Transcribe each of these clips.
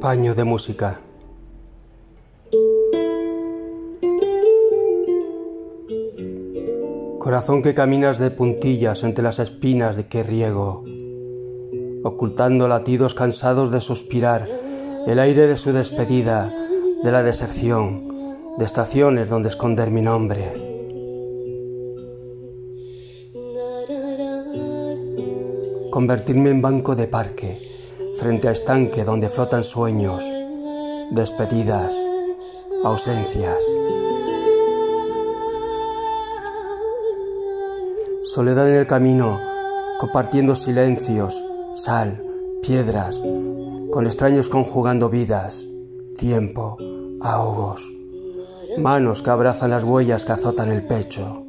Paño de música. Corazón que caminas de puntillas entre las espinas de que riego, ocultando latidos cansados de suspirar, el aire de su despedida, de la deserción, de estaciones donde esconder mi nombre. Convertirme en banco de parque, frente a estanque donde flotan sueños, despedidas, ausencias. Soledad en el camino, compartiendo silencios, sal, piedras, con extraños conjugando vidas, tiempo, ahogos, manos que abrazan las huellas que azotan el pecho.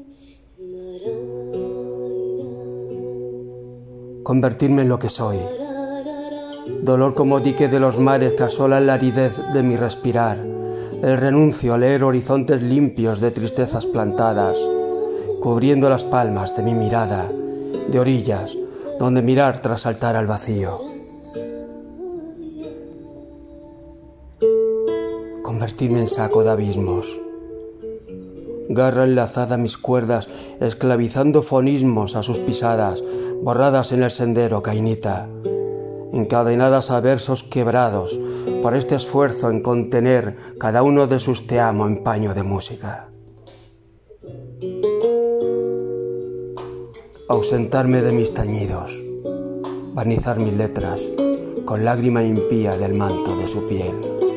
Convertirme en lo que soy. Dolor como dique de los mares que asolan la aridez de mi respirar. El renuncio a leer horizontes limpios de tristezas plantadas cubriendo las palmas de mi mirada, de orillas, donde mirar tras saltar al vacío. Convertirme en saco de abismos. Garra enlazada a mis cuerdas, esclavizando fonismos a sus pisadas, borradas en el sendero cainita, encadenadas a versos quebrados por este esfuerzo en contener cada uno de sus te amo en paño de música. ausentarme de mis tañidos, barnizar mis letras con lágrima impía del manto de su piel.